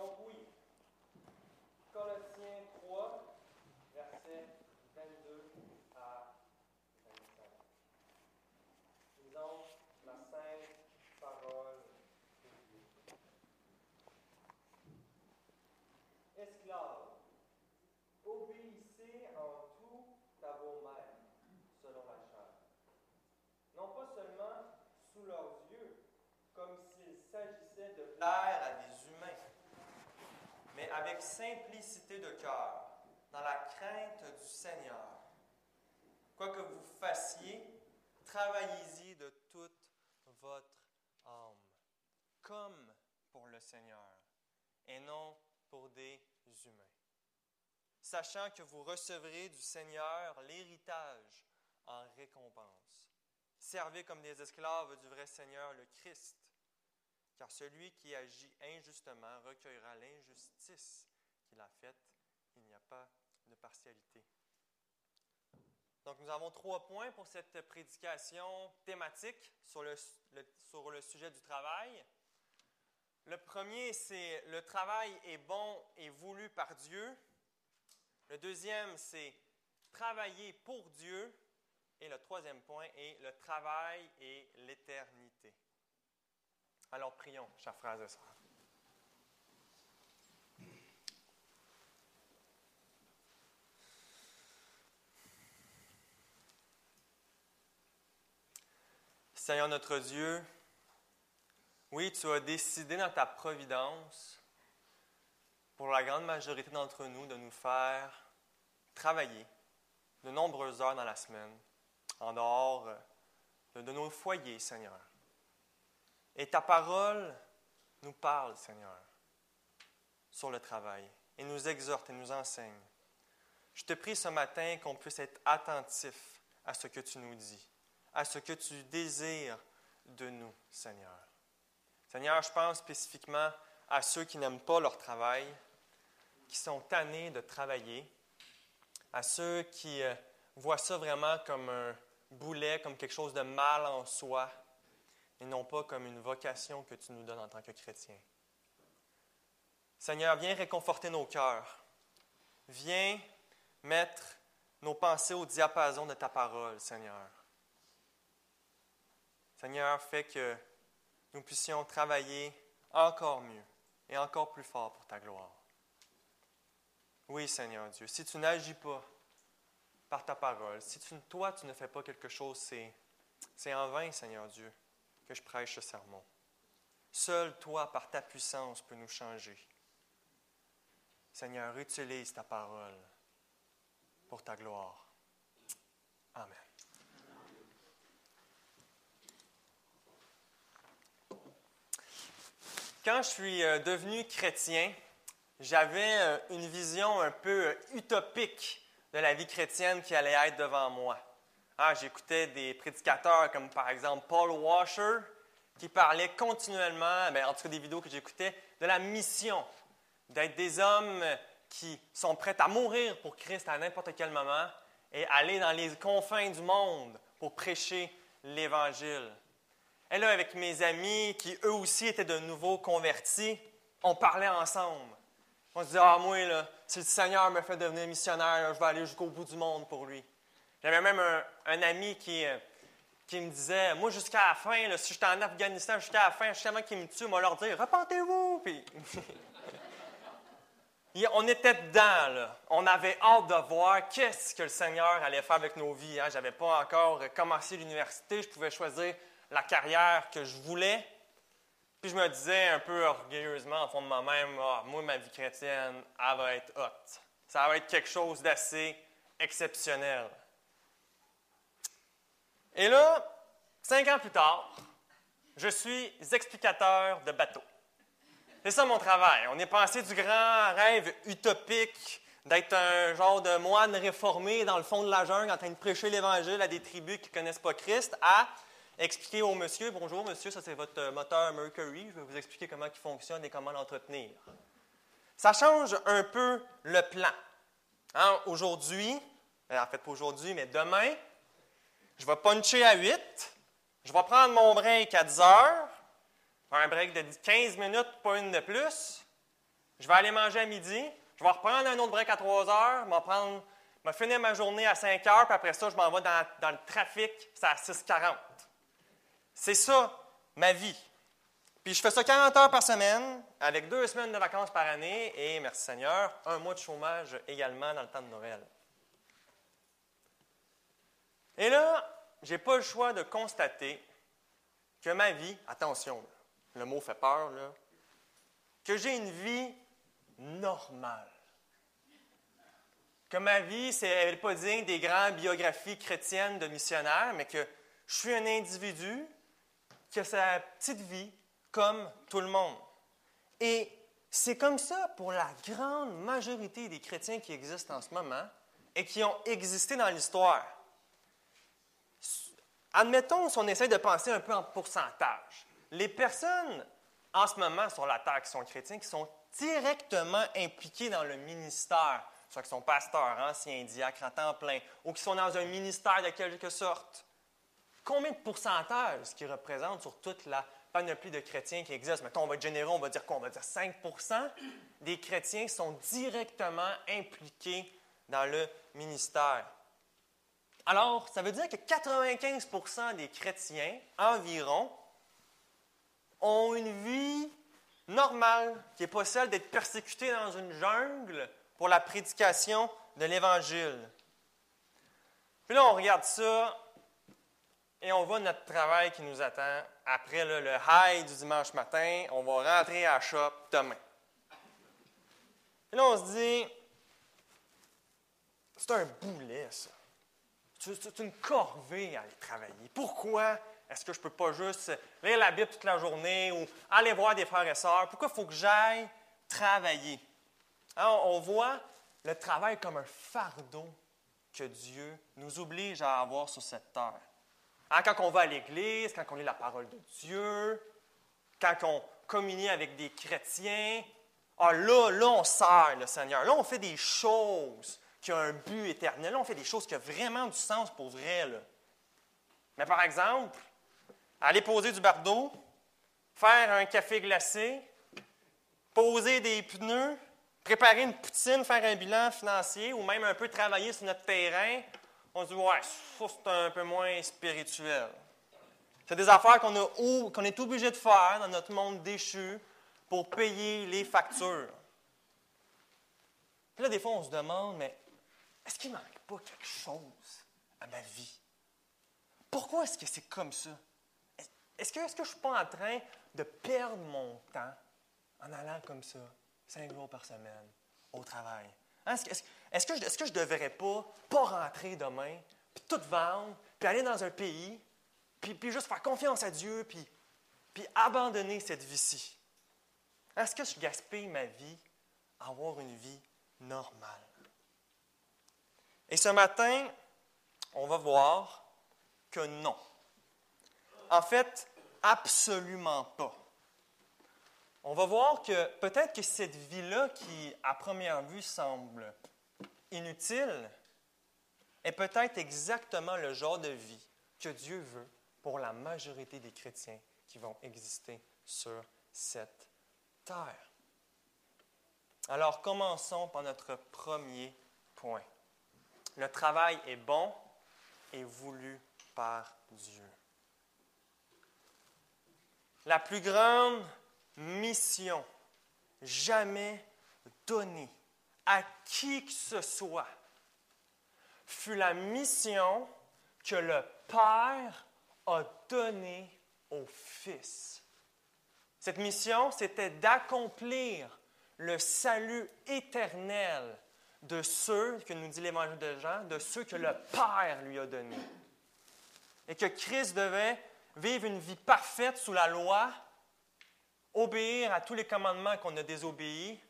Donc oui. Colossiens 3, versets 22 à 25. Lisons la sainte parole de Dieu. Esclaves, obéissez en tout à vos maîtres, selon la chair. Non pas seulement sous leurs yeux, comme s'il s'agissait de plaire à des humains, mais avec simplicité de cœur, dans la crainte du Seigneur. Quoi que vous fassiez, travaillez-y de toute votre âme, comme pour le Seigneur, et non pour des humains. Sachant que vous recevrez du Seigneur l'héritage en récompense. Servez comme des esclaves du vrai Seigneur, le Christ, car celui qui agit injustement recueillera l'injustice qu'il a faite. Il n'y a pas de partialité. Donc nous avons trois points pour cette prédication thématique sur le, sujet du travail. Le premier, c'est le travail est bon et voulu par Dieu. Le deuxième, c'est travailler pour Dieu. Et le troisième point est le travail et l'éternité. Alors prions, chers frères et sœurs. Seigneur notre Dieu, oui, tu as décidé dans ta providence, pour la grande majorité d'entre nous, de nous faire travailler de nombreuses heures dans la semaine, en dehors de, de nos foyers, Seigneur. Et ta parole nous parle, Seigneur, sur le travail, et nous exhorte et nous enseigne. Je te prie ce matin qu'on puisse être attentif à ce que tu nous dis, à ce que tu désires de nous, Seigneur. Seigneur, je pense spécifiquement à ceux qui n'aiment pas leur travail, qui sont tannés de travailler, à ceux qui euh, voient ça vraiment comme un boulet, comme quelque chose de mal en soi, et non pas comme une vocation que tu nous donnes en tant que chrétiens. Seigneur, viens réconforter nos cœurs. Viens mettre nos pensées au diapason de ta parole, Seigneur. Seigneur, fais que nous puissions travailler encore mieux et encore plus fort pour ta gloire. Oui, Seigneur Dieu, si tu n'agis pas par ta parole, si toi, tu ne fais pas quelque chose, c'est en vain, Seigneur Dieu, que je prêche ce sermon. Seul toi, par ta puissance, peux nous changer. Seigneur, utilise ta parole pour ta gloire. Amen. Quand je suis euh, devenu chrétien, j'avais euh, une vision un peu euh, utopique de la vie chrétienne qui allait être devant moi. Ah, j'écoutais des prédicateurs comme par exemple Paul Washer qui parlait continuellement, ben, en tout cas des vidéos que j'écoutais, de la mission, d'être des hommes qui sont prêts à mourir pour Christ à n'importe quel moment et aller dans les confins du monde pour prêcher l'Évangile. Et là, avec mes amis qui eux aussi étaient de nouveaux convertis, on parlait ensemble. On se disait, ah, moi, là, si le Seigneur me fait devenir missionnaire, je vais aller jusqu'au bout du monde pour lui. J'avais même un, ami qui, euh, qui me disait, moi, jusqu'à la fin, là, si j'étais en Afghanistan jusqu'à la fin, avant qu'ils me tuent, on va leur dire, repentez-vous. Puis... on était dedans, là. On avait hâte de voir qu'est-ce que le Seigneur allait faire avec nos vies. Hein. Je n'avais pas encore commencé l'université, je pouvais choisir la carrière que je voulais. Puis je me disais un peu orgueilleusement, en fond de moi-même, ah, moi, ma vie chrétienne, elle va être haute. Ça va être quelque chose d'assez exceptionnel. Et là, cinq ans plus tard, je suis explicateur de bateaux. C'est ça mon travail. On est passé du grand rêve utopique d'être un genre de moine réformé dans le fond de la jungle en train de prêcher l'Évangile à des tribus qui ne connaissent pas Christ à expliquer au monsieur, bonjour monsieur, ça c'est votre moteur Mercury, je vais vous expliquer comment il fonctionne et comment l'entretenir. ça change un peu le plan. Hein, aujourd'hui, en fait pas aujourd'hui, mais demain, je vais puncher à 8, je vais prendre mon break à 10 heures, un break de 15 minutes, pas une de plus. Je vais aller manger à midi, je vais reprendre un autre break à 3 heures, je vais, prendre, finir ma journée à 5 heures, puis après ça, je m'en vais dans, dans le trafic, c'est à 6h40. C'est ça, ma vie. Puis je fais ça 40 heures par semaine, avec deux semaines de vacances par année, et merci Seigneur, un mois de chômage également dans le temps de Noël. Et là, je n'ai pas le choix de constater que ma vie, attention, le mot fait peur, que j'ai une vie normale. Que ma vie, c'est pas digne des grandes biographies chrétiennes de missionnaires, mais que je suis un individu qui a sa petite vie comme tout le monde. Et c'est comme ça pour la grande majorité des chrétiens qui existent en ce moment et qui ont existé dans l'histoire. Admettons, si on essaie de penser un peu en pourcentage, les personnes en ce moment sur la terre qui sont chrétiens, qui sont directement impliquées dans le ministère, soit qui sont pasteurs, anciens diacres à temps plein, ou qui sont dans un ministère de quelque sorte, combien de pourcentage ce qui représente sur toute la panoplie de chrétiens qui existent? Mettons, on va être généreux, on va dire quoi? On va dire 5% des chrétiens sont directement impliqués dans le ministère. Alors, ça veut dire que 95% des chrétiens environ ont une vie normale, qui n'est pas celle d'être persécutés dans une jungle pour la prédication de l'Évangile. Puis là, on regarde ça, et on voit notre travail qui nous attend. Après le high du dimanche matin, on va rentrer à la shop demain. Et là, on se dit, c'est un boulet, ça. C'est une corvée à aller travailler. Pourquoi est-ce que je ne peux pas juste lire la Bible toute la journée ou aller voir des frères et sœurs? Pourquoi il faut que j'aille travailler? Alors, on voit le travail comme un fardeau que Dieu nous oblige à avoir sur cette terre. Hein, quand on va à l'Église, quand on lit la parole de Dieu, quand on communie avec des chrétiens, ah, là, là, on sert le Seigneur. Là, on fait des choses qui ont un but éternel. Là, on fait des choses qui ont vraiment du sens pour vrai. Mais par exemple, aller poser du bardeau, faire un café glacé, poser des pneus, préparer une poutine, faire un bilan financier ou même un peu travailler sur notre terrain, on se dit, ouais, ça, c'est un peu moins spirituel. C'est des affaires qu'on, qu'on est obligé de faire dans notre monde déchu pour payer les factures. Puis là, des fois, on se demande, mais est-ce qu'il ne manque pas quelque chose à ma vie? Pourquoi est-ce que c'est comme ça? Est-ce que, est-ce que je ne suis pas en train de perdre mon temps en allant comme ça, cinq jours par semaine, au travail? Hein, est-ce que, je ne devrais pas, pas rentrer demain, puis tout vendre, puis aller dans un pays, puis, puis juste faire confiance à Dieu, puis, puis abandonner cette vie-ci? Est-ce que je gaspille ma vie à avoir une vie normale? Et ce matin, on va voir que non. En fait, absolument pas. On va voir que peut-être que cette vie-là, qui à première vue semble inutile, est peut-être exactement le genre de vie que Dieu veut pour la majorité des chrétiens qui vont exister sur cette terre. Alors commençons par notre premier point. Le travail est bon et voulu par Dieu. La plus grande mission jamais donnée à qui que ce soit fut la mission que le Père a donnée au Fils. Cette mission, c'était d'accomplir le salut éternel de ceux, que nous dit l'Évangile de Jean, de ceux que le Père lui a donnés. Et que Christ devait vivre une vie parfaite sous la loi, obéir à tous les commandements qu'on a désobéis,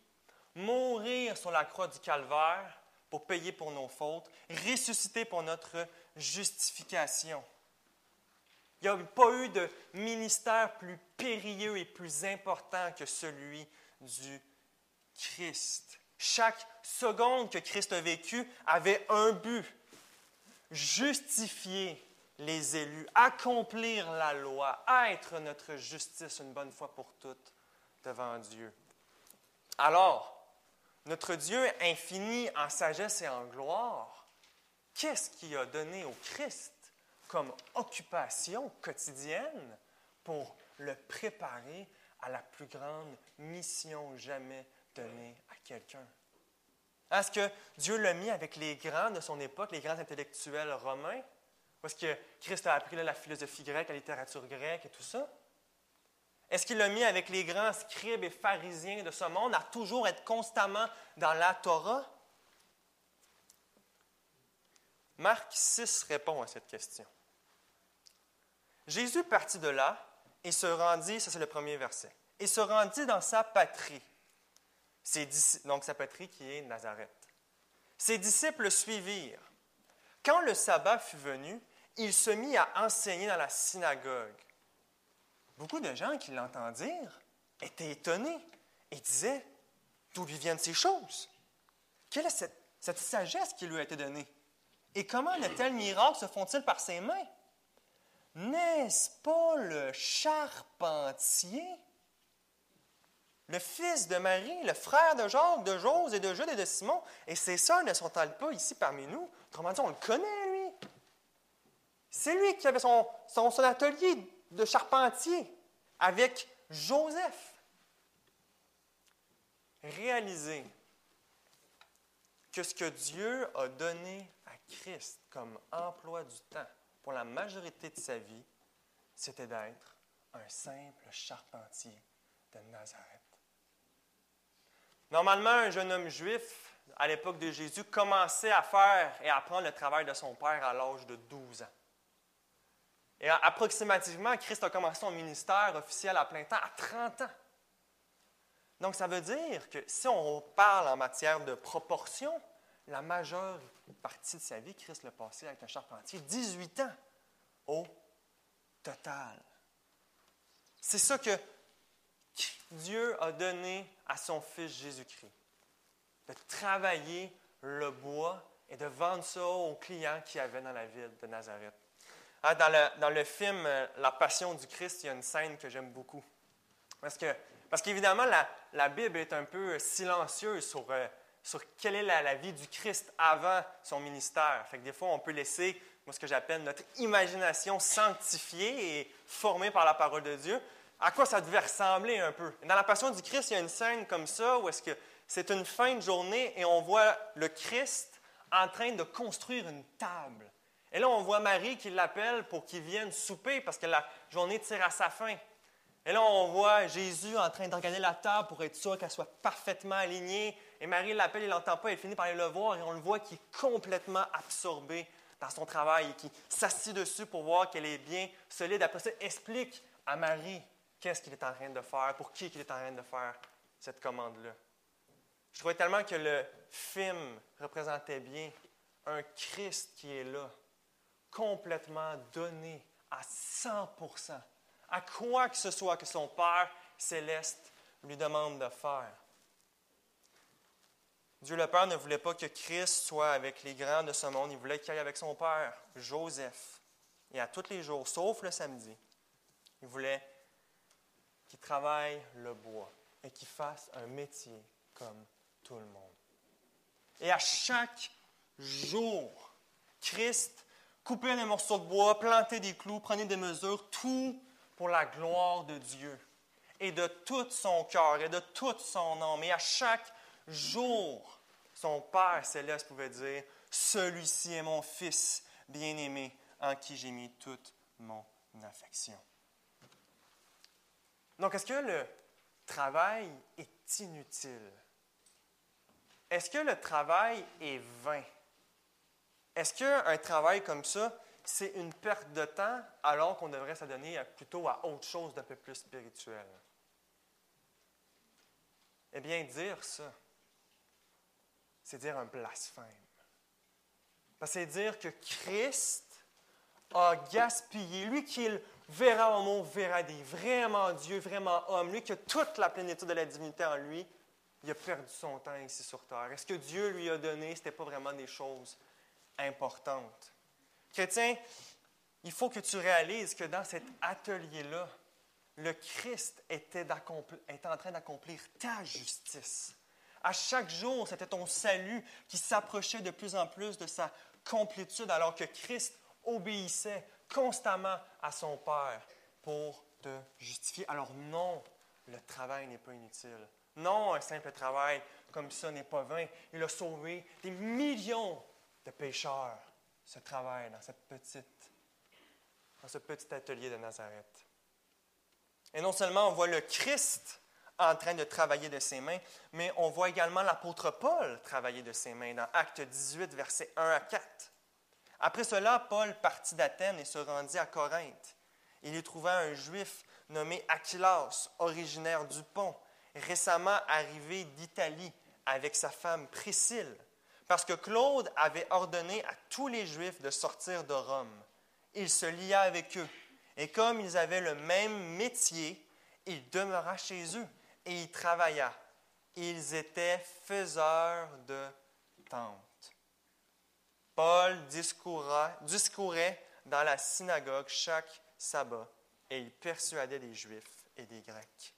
mourir sur la croix du calvaire pour payer pour nos fautes, ressusciter pour notre justification. Il n'y a pas eu de ministère plus périlleux et plus important que celui du Christ. Chaque seconde que Christ a vécu avait un but, justifier les élus, accomplir la loi, être notre justice une bonne fois pour toutes devant Dieu. Alors, notre Dieu infini en sagesse et en gloire, qu'est-ce qu'il a donné au Christ comme occupation quotidienne pour le préparer à la plus grande mission jamais donnée à quelqu'un? Est-ce que Dieu l'a mis avec les grands de son époque, les grands intellectuels romains? Ou est-ce que Christ a appris la philosophie grecque, la littérature grecque et tout ça? Est-ce qu'il l'a mis avec les grands scribes et pharisiens de ce monde à toujours être constamment dans la Torah? Marc 6 répond à cette question. Jésus partit de là et se rendit, ça c'est le premier verset, et se rendit dans sa patrie, donc sa patrie qui est Nazareth. Ses disciples le suivirent. Quand le sabbat fut venu, il se mit à enseigner dans la synagogue. Beaucoup de gens qui l'entendent dire étaient étonnés et disaient D'où lui viennent ces choses? Quelle est cette, cette sagesse qui lui a été donnée? Et comment de tels miracles se font-ils par ses mains? N'est-ce pas le charpentier le fils de Marie, le frère de Jacques, de Jose et de Jude et de Simon, et ses sœurs ne sont-elles pas ici parmi nous? Autrement dit, on le connaît, lui. C'est lui qui avait son, atelier de charpentier avec Joseph. Réalisez que ce que Dieu a donné à Christ comme emploi du temps pour la majorité de sa vie, c'était d'être un simple charpentier de Nazareth. Normalement, un jeune homme juif, à l'époque de Jésus, commençait à faire et à apprendre le travail de son père à l'âge de 12 ans. Et approximativement, Christ a commencé son ministère officiel à plein temps à 30 ans. Donc, ça veut dire que si on parle en matière de proportion, la majeure partie de sa vie, Christ l'a passé avec un charpentier, 18 ans au total. C'est ça que Dieu a donné à son Fils Jésus-Christ, de travailler le bois et de vendre ça aux clients qui avaient dans la ville de Nazareth. Ah, dans, le, film euh, La Passion du Christ, il y a une scène que j'aime beaucoup. Parce, que, parce qu'évidemment, la, Bible est un peu silencieuse sur, euh, sur quelle est la, vie du Christ avant son ministère. Fait des fois, on peut laisser moi, ce que j'appelle notre imagination sanctifiée et formée par la parole de Dieu. À quoi ça devait ressembler un peu? Dans la Passion du Christ, il y a une scène comme ça où est-ce que c'est une fin de journée et on voit le Christ en train de construire une table. Et là, on voit Marie qui l'appelle pour qu'il vienne souper parce que la journée tire à sa fin. Et là, on voit Jésus en train d'organiser la table pour être sûr qu'elle soit parfaitement alignée. Et Marie l'appelle, il l'entend pas, elle finit par aller le voir et on le voit qui est complètement absorbé dans son travail et qui s'assied dessus pour voir qu'elle est bien solide. Après ça, explique à Marie qu'est-ce qu'il est en train de faire, pour qui il est en train de faire cette commande-là. Je trouvais tellement que le film représentait bien un Christ qui est là, complètement donné à 100% à quoi que ce soit que son Père céleste lui demande de faire. Dieu le Père ne voulait pas que Christ soit avec les grands de ce monde, il voulait qu'il aille avec son Père, Joseph, et à tous les jours, sauf le samedi. Il voulait qu'il travaille le bois et qu'il fasse un métier comme tout le monde. Et à chaque jour, Christ couper des morceaux de bois, planter des clous, prenait des mesures, tout pour la gloire de Dieu et de tout son cœur et de toute son âme. Et à chaque jour, son Père céleste pouvait dire, Celui-ci est mon Fils bien-aimé en qui j'ai mis toute mon affection. Donc, est-ce que le travail est inutile? Est-ce que le travail est vain? Est-ce qu'un travail comme ça, c'est une perte de temps alors qu'on devrait s'adonner plutôt à autre chose d'un peu plus spirituel? Eh bien, dire ça, c'est dire un blasphème. C'est dire que Christ a gaspillé, lui qui est verra homo, verra des, vraiment Dieu, vraiment homme, lui qui a toute la plénitude de la divinité en lui, il a perdu son temps ici sur terre? Est-ce que Dieu lui a donné, ce n'était pas vraiment des choses importantes? Chrétien, il faut que tu réalises que dans cet atelier-là, le Christ était en train d'accomplir ta justice. À chaque jour, c'était ton salut qui s'approchait de plus en plus de sa complétude, alors que Christ obéissait constamment à son Père pour te justifier. Alors non, le travail n'est pas inutile. Non, un simple travail comme ça n'est pas vain. Il a sauvé des millions de pécheurs, ce travail dans, cette petite, dans ce petit atelier de Nazareth. Et non seulement on voit le Christ en train de travailler de ses mains, mais on voit également l'apôtre Paul travailler de ses mains dans Acte 18, versets 1 à 4. Après cela, Paul partit d'Athènes et se rendit à Corinthe. Il y trouva un juif nommé Aquilas, originaire du Pont, récemment arrivé d'Italie avec sa femme Priscille, parce que Claude avait ordonné à tous les Juifs de sortir de Rome. Il se lia avec eux, et comme ils avaient le même métier, il demeura chez eux et y travailla. Ils étaient faiseurs de tentes. Paul discourait dans la synagogue chaque sabbat et il persuadait des Juifs et des Grecs.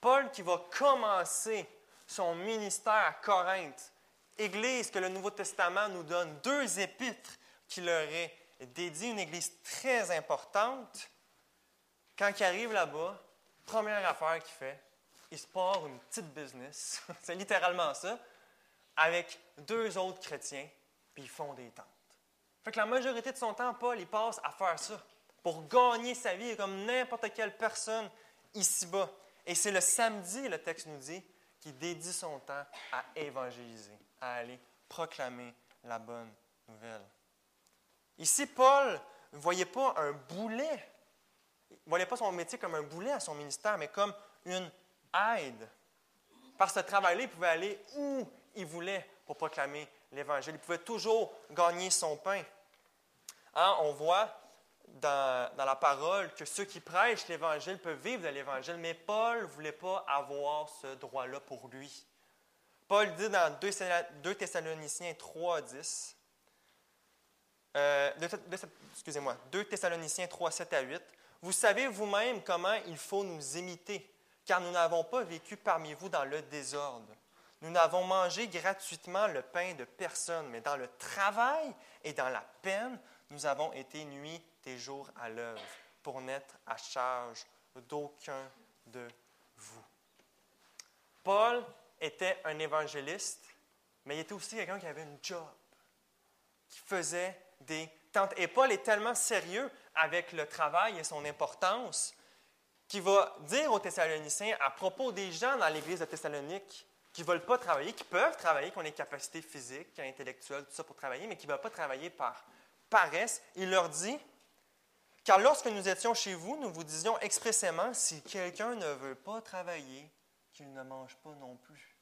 Paul qui va commencer son ministère à Corinthe, église que le Nouveau Testament nous donne deux épîtres qui leur est dédié, une église très importante. Quand il arrive là-bas, première affaire qu'il fait, il se part une petite business, c'est littéralement ça, avec deux autres chrétiens, puis ils font des tentes. Fait que la majorité de son temps, Paul, il passe à faire ça pour gagner sa vie comme n'importe quelle personne ici-bas. Et c'est le samedi, le texte nous dit, qui dédie son temps à évangéliser, à aller proclamer la bonne nouvelle. Ici, Paul ne voyait pas un boulet, il ne voyait pas son métier comme un boulet à son ministère, mais comme une aide. Par ce travail-là, il pouvait aller où il voulait pour proclamer l'Évangile. Il pouvait toujours gagner son pain. Hein, on voit dans, la parole que ceux qui prêchent l'Évangile peuvent vivre de l'Évangile, mais Paul ne voulait pas avoir ce droit-là pour lui. Paul dit dans 2 Thessaloniciens 3, 10, euh, excusez-moi, 2 Thessaloniciens 3, 7 à 8, Vous savez vous-même comment il faut nous imiter, car nous n'avons pas vécu parmi vous dans le désordre. Nous n'avons mangé gratuitement le pain de personne, mais dans le travail et dans la peine, nous avons été nuit tes jours à l'œuvre pour n'être à charge d'aucun de vous. Paul était un évangéliste, mais il était aussi quelqu'un qui avait une job, qui faisait des tentes. Et Paul est tellement sérieux avec le travail et son importance qu'il va dire aux Thessaloniciens à propos des gens dans l'église de Thessalonique qui ne veulent pas travailler, qui peuvent travailler, qui ont les capacités physiques, intellectuelles, tout ça pour travailler, mais qui ne veulent pas travailler par paresse, il leur dit car lorsque nous étions chez vous, nous vous disions expressément, si quelqu'un ne veut pas travailler, qu'il ne mange pas non plus.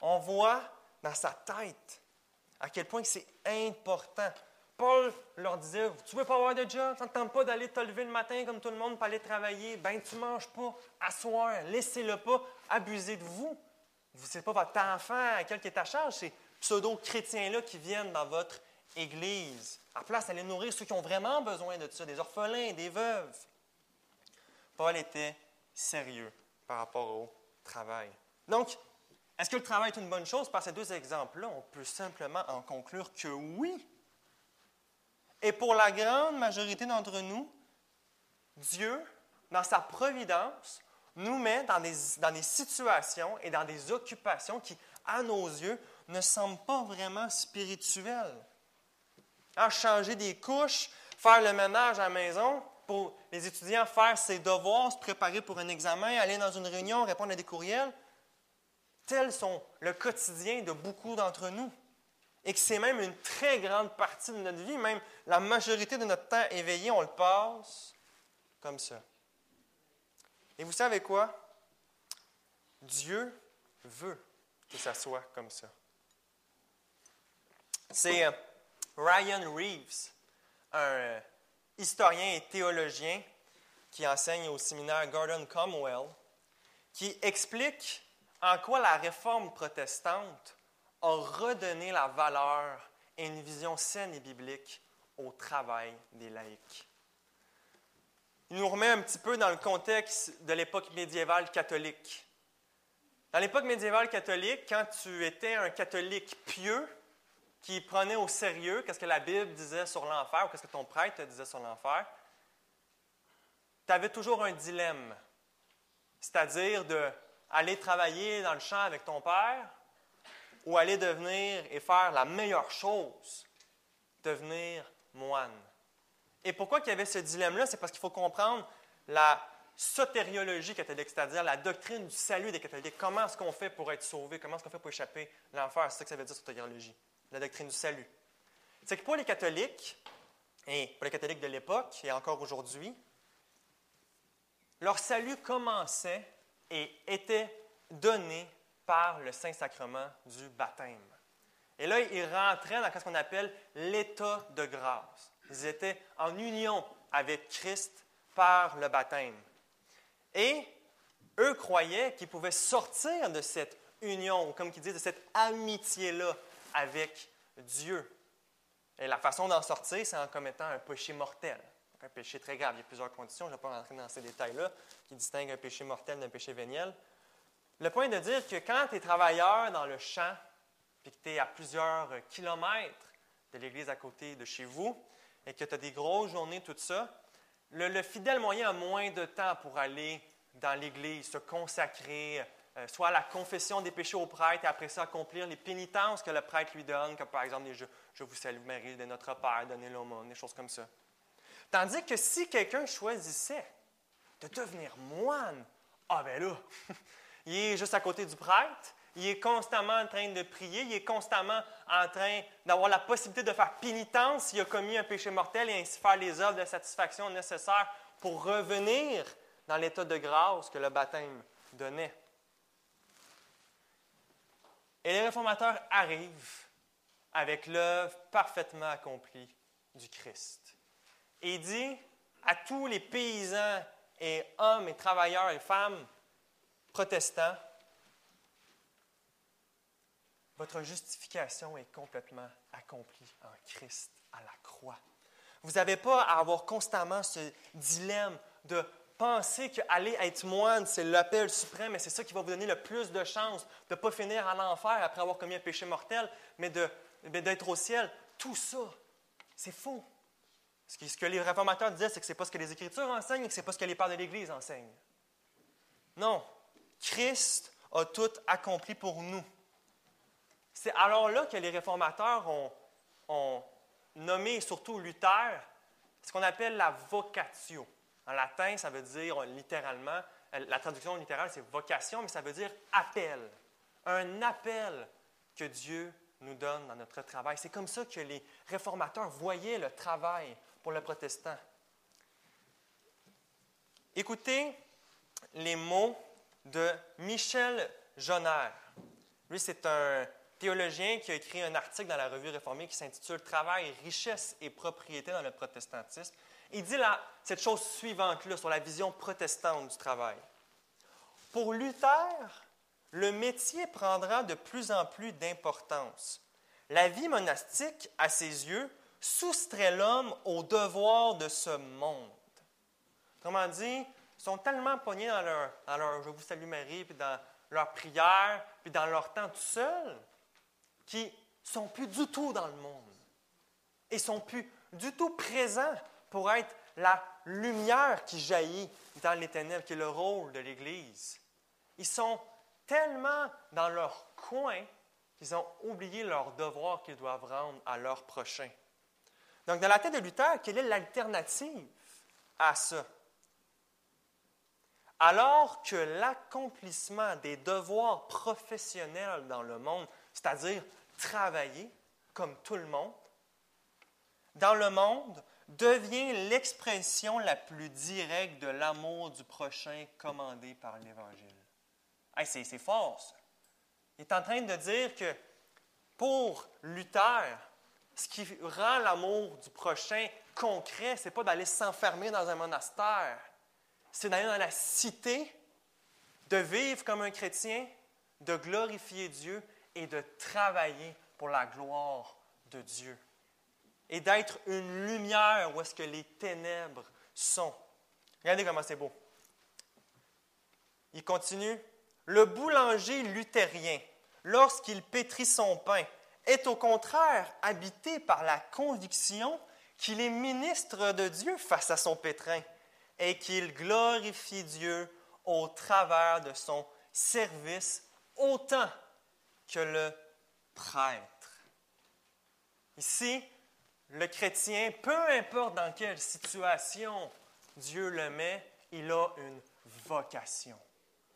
On voit dans sa tête à quel point c'est important. Paul leur disait, tu veux pas avoir de job, tu n'entends pas d'aller te lever le matin comme tout le monde pour aller travailler, ben tu ne manges pas, asseoir, laissez-le pas abuser de vous. Ce n'est pas votre enfant à quel qui est à charge, c'est pseudo-chrétiens-là qui viennent dans votre Église. À place d'aller nourrir ceux qui ont vraiment besoin de ça, des orphelins, des veuves. Paul était sérieux par rapport au travail. Donc, est-ce que le travail est une bonne chose? Par ces deux exemples-là, on peut simplement en conclure que oui. Et pour la grande majorité d'entre nous, Dieu, dans sa providence, nous met dans des, dans des situations et dans des occupations qui, à nos yeux, ne semblent pas vraiment spirituelles changer des couches, faire le ménage à la maison, pour les étudiants faire ses devoirs, se préparer pour un examen, aller dans une réunion, répondre à des courriels. Tels sont le quotidien de beaucoup d'entre nous. Et que c'est même une très grande partie de notre vie, même la majorité de notre temps éveillé, on le passe comme ça. Et vous savez quoi? Dieu veut que ça soit comme ça. C'est euh, Ryan Reeves, un euh, historien et théologien qui enseigne au séminaire Gordon Comwell, qui explique en quoi la réforme protestante a redonné la valeur et une vision saine et biblique au travail des laïcs. Il nous remet un petit peu dans le contexte de l'époque médiévale catholique. Dans l'époque médiévale catholique, quand tu étais un catholique pieux qui prenait au sérieux qu'est-ce que la Bible disait sur l'enfer ou qu'est-ce que ton prêtre disait sur l'enfer, tu avais toujours un dilemme, c'est-à-dire d'aller travailler dans le champ avec ton père ou aller devenir et faire la meilleure chose, devenir moine. Et pourquoi il y avait ce dilemme-là? C'est parce qu'il faut comprendre la sotériologie catholique, c'est-à-dire la doctrine du salut des catholiques. Comment est-ce qu'on fait pour être sauvé? Comment est-ce qu'on fait pour échapper à l'enfer? C'est ça que ça veut dire, sotériologie. La doctrine du salut. C'est que pour les catholiques, et pour les catholiques de l'époque, et encore aujourd'hui, leur salut commençait et était donné par le Saint-Sacrement du baptême. Et là, ils rentraient dans ce qu'on appelle l'état de grâce. Ils étaient en union avec Christ par le baptême. Et eux croyaient qu'ils pouvaient sortir de cette union, ou comme ils disent, de cette amitié-là avec Dieu. Et la façon d'en sortir, c'est en commettant un péché mortel. un péché très grave. Il y a plusieurs conditions, je ne vais pas rentrer dans ces détails-là, qui distinguent un péché mortel d'un péché véniel. Le point est de dire que quand tu es travailleur dans le champ, puis que tu es à plusieurs kilomètres de l'église à côté de chez vous, et que tu as des grosses journées, tout ça, le, fidèle moyen a moins de temps pour aller dans l'Église, se consacrer, euh, soit à la confession des péchés au prêtre et après ça accomplir les pénitences que le prêtre lui donne, comme par exemple les je, vous salue Marie de notre Père, donner l'aumône, des choses comme ça. Tandis que si quelqu'un choisissait de devenir moine, ah ben là, il est juste à côté du prêtre, il est constamment en train de prier, il est constamment en train d'avoir la possibilité de faire pénitence s'il a commis un péché mortel et ainsi faire les œuvres de satisfaction nécessaires pour revenir dans l'état de grâce que le baptême donnait. Et les réformateurs arrivent avec l'œuvre parfaitement accomplie du Christ. Et il dit à tous les paysans et hommes et travailleurs et femmes protestants, votre justification est complètement accomplie en Christ à la croix. Vous n'avez pas à avoir constamment ce dilemme de penser qu'aller être moine, c'est l'appel suprême et c'est ça qui va vous donner le plus de chances de ne pas finir à l'enfer après avoir commis un péché mortel, mais d'être au ciel. Tout ça, c'est faux. Ce que les réformateurs disaient, c'est que ce n'est pas ce que les Écritures enseignent et que ce n'est pas ce que les pères de l'Église enseignent. Non. Christ a tout accompli pour nous. C'est alors là que les réformateurs ont, nommé, surtout Luther, ce qu'on appelle la vocatio. En latin, ça veut dire littéralement, la traduction littérale, c'est vocation, mais ça veut dire appel. Un appel que Dieu nous donne dans notre travail. C'est comme ça que les réformateurs voyaient le travail pour le protestant. Écoutez les mots de Michel Jonner. Lui, c'est un théologien qui a écrit un article dans la revue réformée qui s'intitule Travail, richesse et propriété dans le protestantisme. Il dit là, cette chose suivante-là sur la vision protestante du travail. Pour Luther, le métier prendra de plus en plus d'importance. La vie monastique, à ses yeux, soustrait l'homme au devoir de ce monde. Autrement dit, ils sont tellement pognés dans leur, dans leur Je vous salue Marie, puis dans leur prière, puis dans leur temps tout seul, qui sont plus du tout dans le monde et sont plus du tout présents pour être la lumière qui jaillit dans les ténèbres, qui est le rôle de l'Église. Ils sont tellement dans leur coin qu'ils ont oublié leur devoir qu'ils doivent rendre à leur prochain. Donc, dans la tête de Luther, quelle est l'alternative à ça? Alors que l'accomplissement des devoirs professionnels dans le monde, c'est-à-dire travailler comme tout le monde, dans le monde, devient l'expression la plus directe de l'amour du prochain commandé par l'Évangile. c'est fort, ça. Il est en train de dire que pour Luther, ce qui rend l'amour du prochain concret, ce n'est pas d'aller s'enfermer dans un monastère, c'est d'aller dans la cité, de vivre comme un chrétien, de glorifier Dieu et de travailler pour la gloire de Dieu. Et d'être une lumière où est-ce que les ténèbres sont. Regardez comment c'est beau. Il continue. Le boulanger luthérien, lorsqu'il pétrit son pain, est au contraire habité par la conviction qu'il est ministre de Dieu face à son pétrin et qu'il glorifie Dieu au travers de son service autant que le prêtre. Ici, le chrétien, peu importe dans quelle situation Dieu le met, il a une vocation,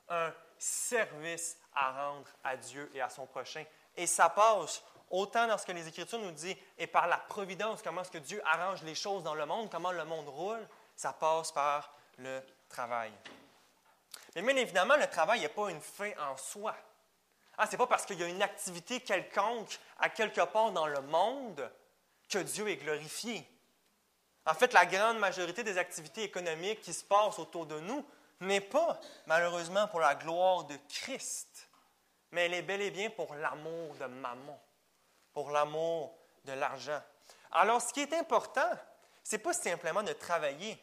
un service à rendre à Dieu et à son prochain. Et ça passe autant dans ce que les Écritures nous disent, et par la providence, comment est-ce que Dieu arrange les choses dans le monde, comment le monde roule, ça passe par le travail. Mais bien évidemment, le travail n'est pas une fin en soi. Ah, ce n'est pas parce qu'il y a une activité quelconque à quelque part dans le monde que Dieu est glorifié. En fait, la grande majorité des activités économiques qui se passent autour de nous n'est pas, malheureusement, pour la gloire de Christ, mais elle est bel et bien pour l'amour de maman, pour l'amour de l'argent. Alors, ce qui est important, ce n'est pas simplement de travailler,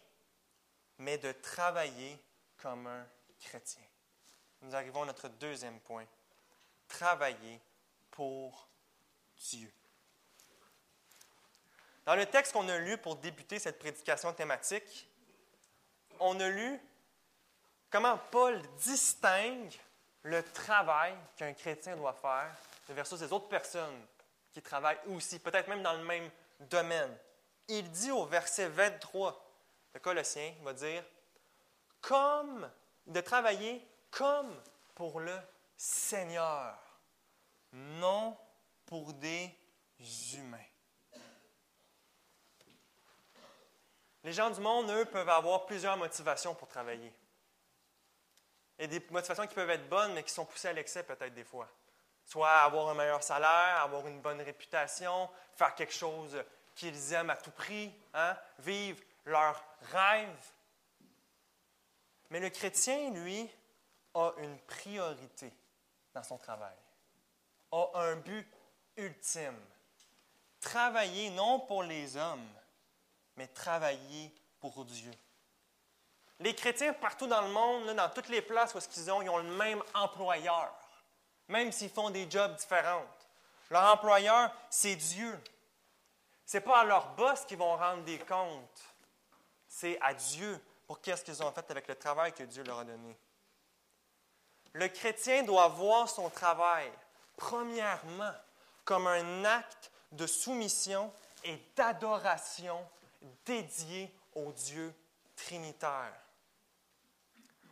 mais de travailler comme un chrétien. Nous arrivons à notre deuxième point. Travailler pour Dieu. Dans le texte qu'on a lu pour débuter cette prédication thématique, on a lu comment Paul distingue le travail qu'un chrétien doit faire versus les autres personnes qui travaillent aussi, peut-être même dans le même domaine. Il dit au verset 23 de Colossiens, il va dire, comme de travailler comme pour le Seigneur, non pour des humains. Les gens du monde, eux, peuvent avoir plusieurs motivations pour travailler. Et des motivations qui peuvent être bonnes, mais qui sont poussées à l'excès peut-être des fois. Soit avoir un meilleur salaire, avoir une bonne réputation, faire quelque chose qu'ils aiment à tout prix, hein? vivre leur rêve. Mais le chrétien, lui, a une priorité dans son travail, a un but ultime. Travailler non pour les hommes, mais travailler pour Dieu. Les chrétiens partout dans le monde, dans toutes les places où ils ont, ils ont le même employeur, même s'ils font des jobs différents. Leur employeur, c'est Dieu. Ce n'est pas à leur boss qu'ils vont rendre des comptes, c'est à Dieu pour qu'est-ce qu'ils ont fait avec le travail que Dieu leur a donné. Le chrétien doit voir son travail, premièrement, comme un acte de soumission et d'adoration dédié au Dieu trinitaire.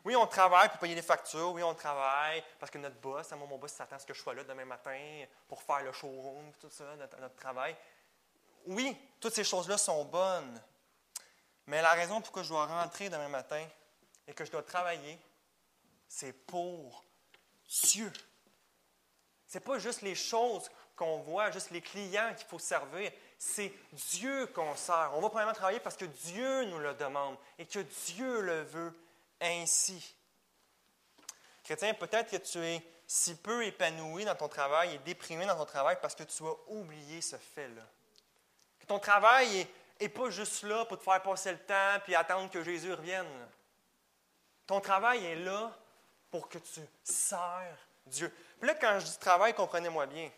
Oui, on travaille pour payer les factures. Oui, on travaille parce que notre boss, moi, mon boss s'attend à ce que je sois là demain matin pour faire le showroom, tout ça, notre, travail. Oui, toutes ces choses-là sont bonnes. Mais la raison pour je dois rentrer demain matin et que je dois travailler, c'est pour Dieu. Ce n'est pas juste les choses qu'on voit, juste les clients qu'il faut servir c'est Dieu qu'on sert. On va premièrement travailler parce que Dieu nous le demande et que Dieu le veut ainsi. Chrétien, peut-être que tu es si peu épanoui dans ton travail et déprimé dans ton travail parce que tu as oublié ce fait-là. Que ton travail n'est pas juste là pour te faire passer le temps puis attendre que Jésus revienne. Ton travail est là pour que tu sers Dieu. Puis là, quand je dis travail, comprenez-moi bien.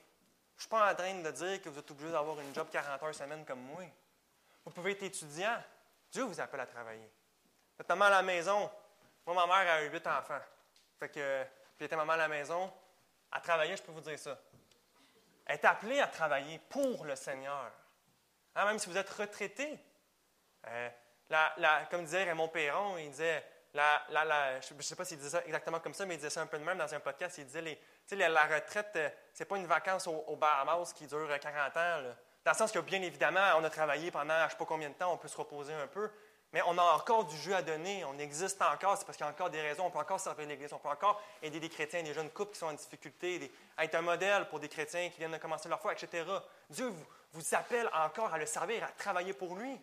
Je ne suis pas en train de dire que vous êtes obligé d'avoir une job 40 heures semaine comme moi. Vous pouvez être étudiant. Dieu vous appelle à travailler. Maman à la maison. Moi, ma mère a eu huit enfants. Fait que, puis maman à la maison. À travailler, je peux vous dire ça. Elle est appelée à travailler pour le Seigneur. Hein, même si vous êtes retraité. Euh, comme disait Raymond Perron, il disait, je ne sais pas s'il disait ça exactement comme ça, mais il disait ça un peu de même dans un podcast. Il disait les, la retraite, euh, c'est pas une vacance au, Bahamas qui dure 40 ans. Dans le sens que, bien évidemment, on a travaillé pendant je ne sais pas combien de temps, on peut se reposer un peu, mais on a encore du jeu à donner, on existe encore, c'est parce qu'il y a encore des raisons, on peut encore servir l'Église, on peut encore aider des chrétiens, des jeunes couples qui sont en difficulté, être un modèle pour des chrétiens qui viennent de commencer leur foi, etc. Dieu vous appelle encore à le servir, à travailler pour lui.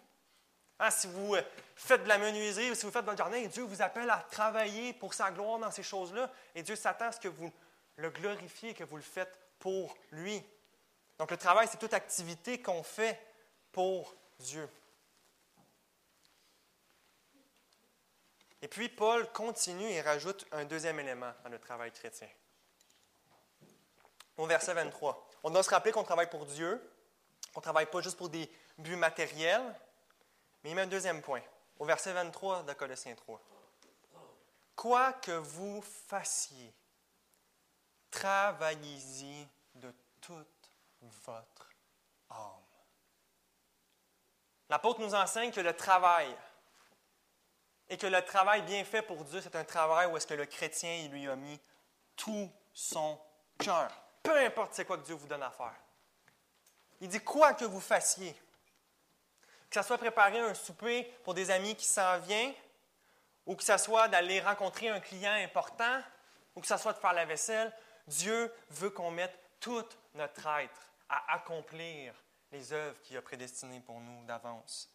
Hein, si vous euh, faites de la menuiserie ou si vous faites votre jardin, Dieu vous appelle à travailler pour sa gloire dans ces choses-là. Et Dieu s'attend à ce que vous le glorifier, que vous le faites pour lui. Donc le travail, c'est toute activité qu'on fait pour Dieu. Et puis Paul continue et rajoute un deuxième élément dans le travail chrétien. Au verset 23. On doit se rappeler qu'on travaille pour Dieu, qu'on ne travaille pas juste pour des buts matériels, mais il met un deuxième point. Au verset 23 de Colossiens 3. Quoi que vous fassiez, travaillez-y de toute votre âme. L'apôtre nous enseigne que le travail, et que le travail bien fait pour Dieu, c'est un travail où est-ce que le chrétien il lui a mis tout son cœur. Peu importe c'est quoi que Dieu vous donne à faire. Il dit quoi que vous fassiez. Que ce soit préparer un souper pour des amis qui s'en viennent, ou que ce soit d'aller rencontrer un client important, ou que ce soit de faire la vaisselle, Dieu veut qu'on mette toute notre être à accomplir les œuvres qu'il a prédestinées pour nous d'avance.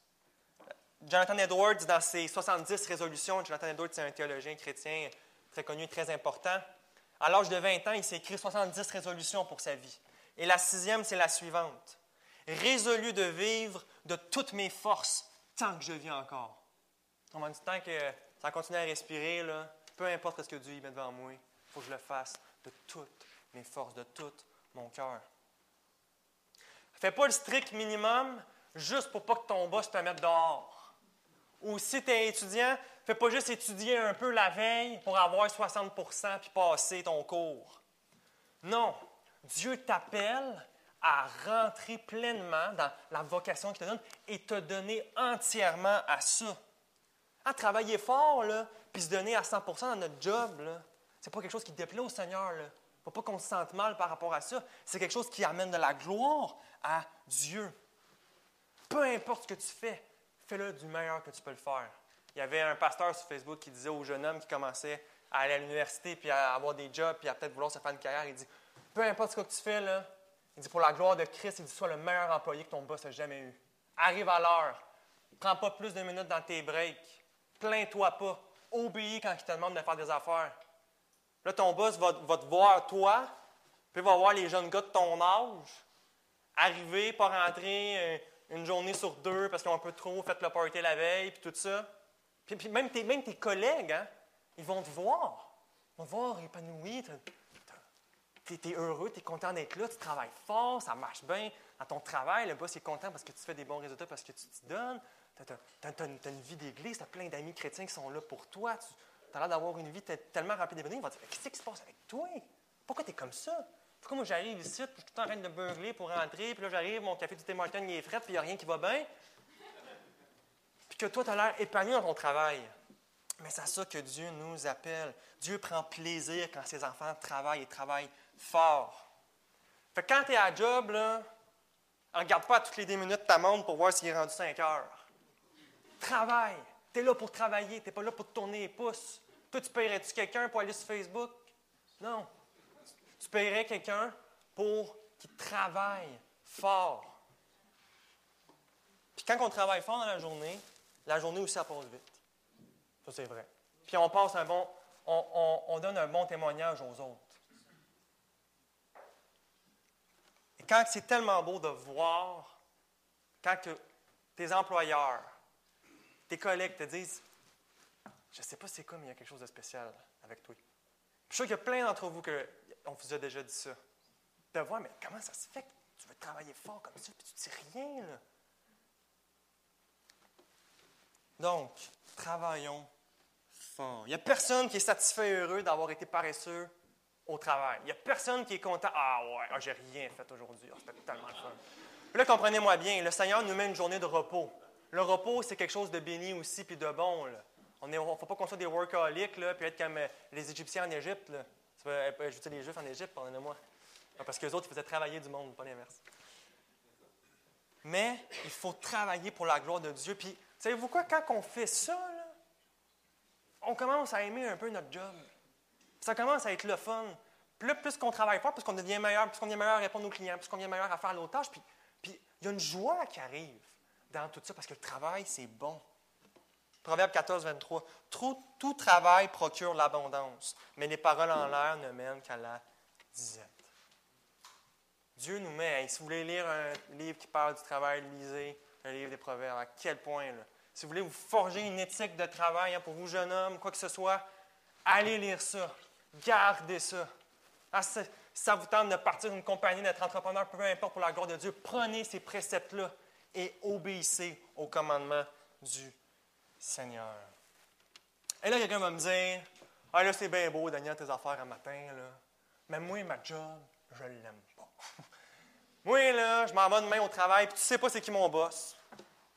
Jonathan Edwards, dans ses 70 résolutions, Jonathan Edwards, c'est un théologien chrétien très connu, très important. À l'âge de 20 ans, il s'est écrit 70 résolutions pour sa vie. Et la sixième, c'est la suivante. Résolu de vivre de toutes mes forces tant que je vis encore. En dit, tant que ça continue à respirer, là, peu importe ce que Dieu met devant moi, il faut que je le fasse de toutes mes forces, de tout mon cœur. Fais pas le strict minimum juste pour pas que ton boss te mette dehors. Ou si tu es étudiant, fais pas juste étudier un peu la veille pour avoir 60% puis passer ton cours. Non, Dieu t'appelle à rentrer pleinement dans la vocation qu'il te donne et te donner entièrement à ça. À travailler fort, là, puis se donner à 100% dans notre job, ce n'est pas quelque chose qui déplaît au Seigneur. Il ne faut pas qu'on se sente mal par rapport à ça. C'est quelque chose qui amène de la gloire à Dieu. Peu importe ce que tu fais, fais-le du meilleur que tu peux le faire. Il y avait un pasteur sur Facebook qui disait aux jeunes hommes qui commençaient à aller à l'université, puis à avoir des jobs, puis à peut-être vouloir se faire une carrière, il dit, peu importe ce que tu fais, là, il dit, pour la gloire de Christ, il dit, sois le meilleur employé que ton boss a jamais eu. Arrive à l'heure. Prends pas plus de minutes dans tes breaks. Plains-toi pas. Obéis quand il te demande de faire des affaires. Là, ton boss va, te voir, toi, puis va voir les jeunes gars de ton âge, arriver, pas rentrer, euh, une journée sur deux parce qu'ils ont un peu trop fait le party la veille, puis tout ça. Puis, même, tes, même tes collègues, hein, ils vont te voir. Ils vont te voir épanoui. Tu es, heureux, tu es content d'être là, tu travailles fort, ça marche bien dans ton travail. Le boss est content parce que tu fais des bons résultats, parce que tu t'y donnes. Tu as, une vie d'église, tu as plein d'amis chrétiens qui sont là pour toi. Tu as l'air d'avoir une vie tellement remplie d'événements. Ils vont te dire Qu'est-ce qui se passe avec toi? Pourquoi tu es comme ça? Pourquoi moi j'arrive ici, je suis tout en train de beurler pour rentrer, puis là j'arrive, mon café du Tim Martin est frais, puis il n'y a rien qui va bien. Puis que toi, tu as l'air épanoui dans ton travail. Mais c'est à ça que Dieu nous appelle. Dieu prend plaisir quand ses enfants travaillent et travaillent fort. Fait que quand tu es à job, là, regarde pas toutes les 10 minutes ta montre pour voir s'il est rendu 5 heures. Travaille. Tu es là pour travailler, tu n'es pas là pour te tourner les pouces. Toi, tu paierais-tu quelqu'un pour aller sur Facebook? Non. Tu paierais quelqu'un pour qu'il travaille fort. Puis quand on travaille fort dans la journée, la journée aussi, ça passe vite. Ça, c'est vrai. Puis on passe un bon, on, donne un bon témoignage aux autres. Et quand c'est tellement beau de voir, quand tes employeurs, tes collègues te disent Je sais pas c'est quoi, mais il y a quelque chose de spécial avec toi. Je suis sûr qu'il y a plein d'entre vous que on vous a déjà dit ça. De voir, mais comment ça se fait que tu veux travailler fort comme ça, puis tu ne dis rien, là? Donc, travaillons fort. Il n'y a personne qui est satisfait et heureux d'avoir été paresseux au travail. Il n'y a personne qui est content. Ah ouais, ah, j'ai rien fait aujourd'hui. Ah, c'était tellement fun. là, comprenez-moi bien, le Seigneur nous met une journée de repos. Le repos, c'est quelque chose de béni aussi, puis de bon. Il ne faut pas qu'on soit des workaholics, là, puis être comme euh, les Égyptiens en Égypte. Là. Je veux dire, les Juifs en Égypte, pardonnez-moi. Parce que les autres, ils faisaient travailler du monde, pas l'inverse. Mais il faut travailler pour la gloire de Dieu. Puis, savez-vous quoi, quand on fait ça, on commence à aimer un peu notre job. Ça commence à être le fun. Plus, qu'on travaille fort, plus qu'on devient meilleur, plus qu'on devient meilleur à répondre aux clients, plus qu'on devient meilleur à faire nos tâches. Puis, il y a une joie qui arrive dans tout ça parce que le travail, c'est bon. Proverbe 14, 23. Tout, tout travail procure l'abondance, mais les paroles en l'air ne mènent qu'à la disette. Dieu nous met, si vous voulez lire un livre qui parle du travail, lisez le livre des Proverbes. À quel point, là? Si vous voulez vous forger une éthique de travail hein, pour vous, jeune homme, quoi que ce soit, allez lire ça. Gardez ça. Ah, si ça vous tente de partir d'une compagnie, d'être entrepreneur, peu importe pour la gloire de Dieu, prenez ces préceptes-là et obéissez au commandement du Seigneur. Et là, quelqu'un va me dire Ah, là, c'est bien beau, Daniel, tes affaires un matin, là. Mais moi, ma job, je ne l'aime pas. moi, là, je m'en vais demain au travail, puis tu sais pas c'est qui mon boss.